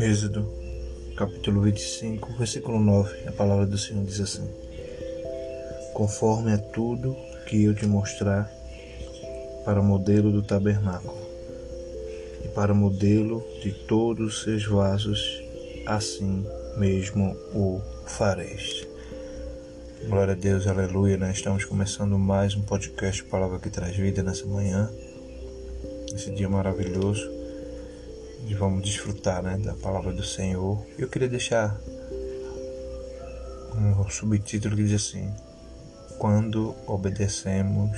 Êxodo, capítulo 25, versículo 9, a palavra do Senhor diz assim: Conforme a tudo que eu te mostrar para modelo do tabernáculo e para modelo de todos os seus vasos, assim mesmo o fareis. Glória a Deus, aleluia. Nós estamos começando mais um podcast Palavra que Traz Vida nessa manhã, esse dia maravilhoso e vamos desfrutar né, da palavra do Senhor. Eu queria deixar um subtítulo que diz assim: Quando obedecemos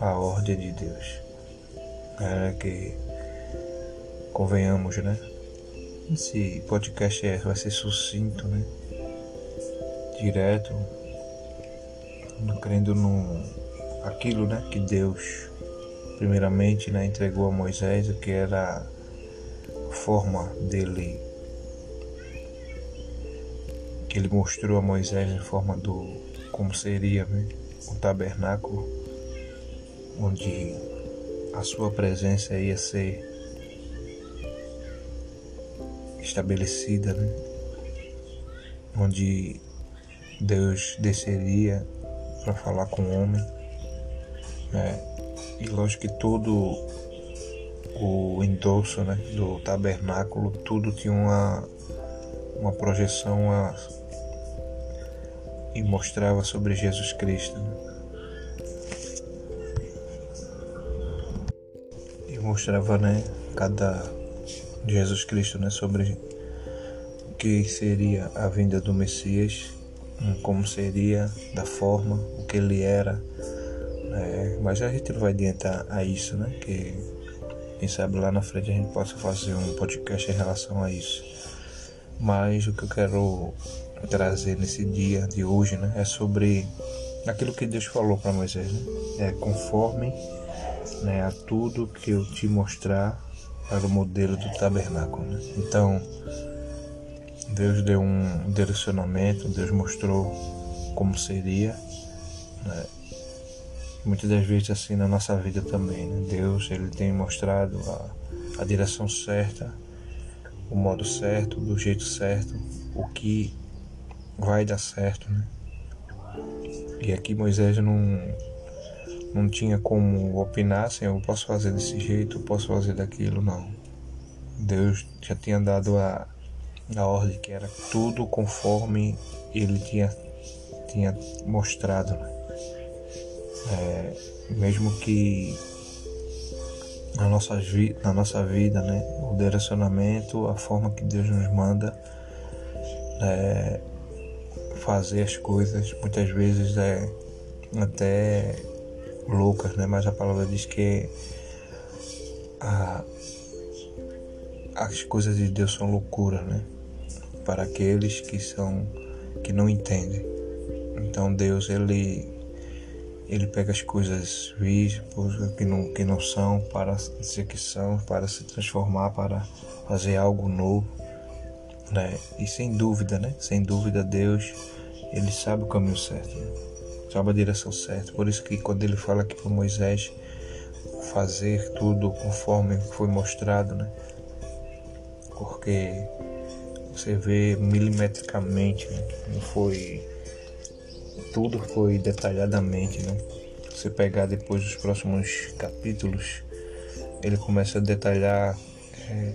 a ordem de Deus. É que convenhamos, né? Esse podcast é, vai ser sucinto, né? Direto, crendo no aquilo, né? Que Deus primeiramente né, entregou a Moisés, que era forma dele que ele mostrou a Moisés em forma do como seria né, o tabernáculo onde a sua presença ia ser estabelecida, né? onde Deus desceria para falar com o homem. Né? E lógico que todo o endosso né, do tabernáculo, tudo tinha uma, uma projeção a, e mostrava sobre Jesus Cristo. Né? E mostrava né, cada Jesus Cristo né, sobre o que seria a vinda do Messias, como seria, da forma, o que ele era. Né? Mas a gente não vai adiantar a isso, né? Que quem sabe lá na frente a gente possa fazer um podcast em relação a isso. Mas o que eu quero trazer nesse dia de hoje né, é sobre aquilo que Deus falou para Moisés. Né? É conforme né, a tudo que eu te mostrar para o modelo do tabernáculo. Né? Então, Deus deu um direcionamento, Deus mostrou como seria. Né? muitas das vezes assim na nossa vida também. Né? Deus ele tem mostrado a, a direção certa, o modo certo, do jeito certo, o que vai dar certo. Né? E aqui Moisés não, não tinha como opinar assim, eu posso fazer desse jeito, posso fazer daquilo, não. Deus já tinha dado a, a ordem que era tudo conforme ele tinha, tinha mostrado. Né? É, mesmo que na nossa, vi na nossa vida, né, o direcionamento, a forma que Deus nos manda é, fazer as coisas, muitas vezes é até loucas, né, mas a palavra diz que a, as coisas de Deus são loucura, né, para aqueles que são que não entendem. Então Deus ele ele pega as coisas vísimas que não, que não são para dizer que são, para se transformar, para fazer algo novo. Né? E sem dúvida, né? Sem dúvida, Deus, Ele sabe o caminho certo, né? sabe a direção certa. Por isso que quando Ele fala aqui para Moisés fazer tudo conforme foi mostrado, né? Porque você vê milimetricamente, né? Não foi tudo foi detalhadamente, né? Você pegar depois dos próximos capítulos, ele começa a detalhar é,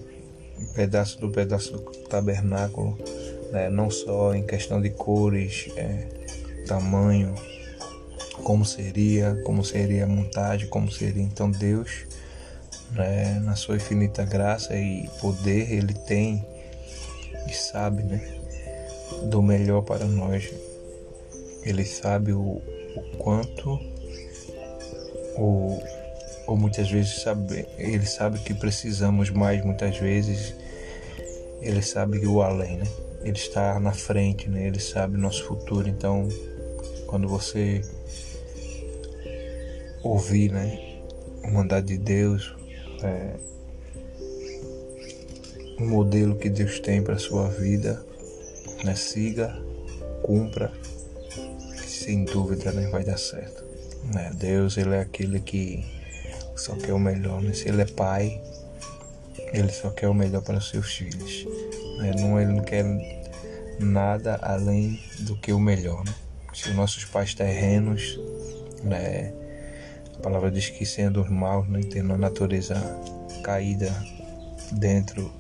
pedaço do pedaço do tabernáculo, né? não só em questão de cores, é, tamanho, como seria, como seria a montagem, como seria então Deus, né? na sua infinita graça e poder, ele tem e sabe, né? do melhor para nós. Ele sabe o, o quanto, ou, ou muitas vezes sabe, ele sabe que precisamos mais, muitas vezes ele sabe o além, né? Ele está na frente, né? Ele sabe o nosso futuro. Então, quando você ouvir, né, o mandado de Deus, é, o modelo que Deus tem para sua vida, né? Siga, cumpra sem dúvida né, vai dar certo. Né? Deus ele é aquele que só quer o melhor, né? Se ele é pai, ele só quer o melhor para os seus filhos. Né? Não, ele não quer nada além do que o melhor. Né? Se os nossos pais terrenos, né? a palavra diz que sendo os maus, né? tendo a natureza caída dentro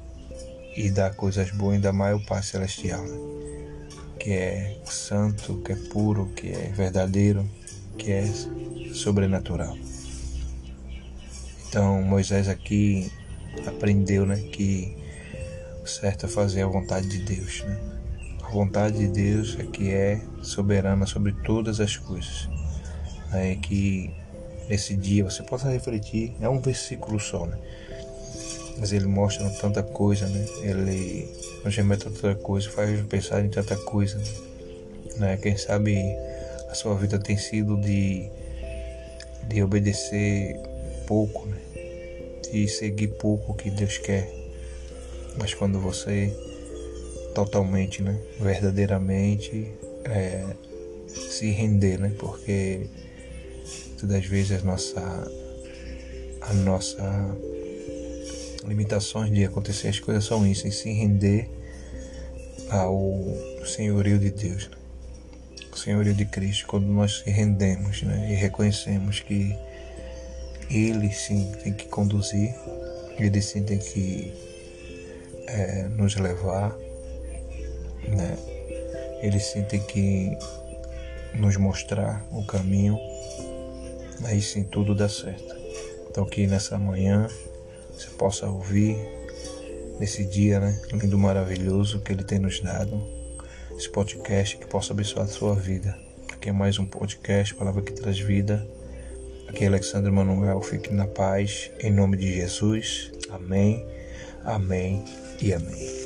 e dá coisas boas, ainda mais o Pai Celestial, né? que é santo, que é puro, que é verdadeiro, que é sobrenatural. Então Moisés aqui aprendeu né, que o certo é fazer a vontade de Deus. Né? A vontade de Deus é que é soberana sobre todas as coisas. É que nesse dia você possa refletir, é um versículo só, né? Mas ele mostra tanta coisa, né? Ele nos remete a tanta coisa, faz pensar em tanta coisa, né? Quem sabe a sua vida tem sido de, de obedecer pouco, né? De seguir pouco o que Deus quer. Mas quando você totalmente, né? Verdadeiramente é, se render, né? Porque todas as vezes a nossa a nossa limitações de acontecer as coisas são isso, e se render ao senhorio de Deus, né? o senhorio de Cristo, quando nós se rendemos né? e reconhecemos que Ele sim tem que conduzir, Ele sim tem que é, nos levar, né? Ele sim tem que nos mostrar o caminho, aí sim tudo dá certo. Então que nessa manhã você possa ouvir nesse dia, né? Lindo, maravilhoso que Ele tem nos dado. Esse podcast que possa abençoar a sua vida. Aqui é mais um podcast, palavra que traz vida. Aqui é Alexandre Manuel. Fique na paz, em nome de Jesus. Amém, amém e amém.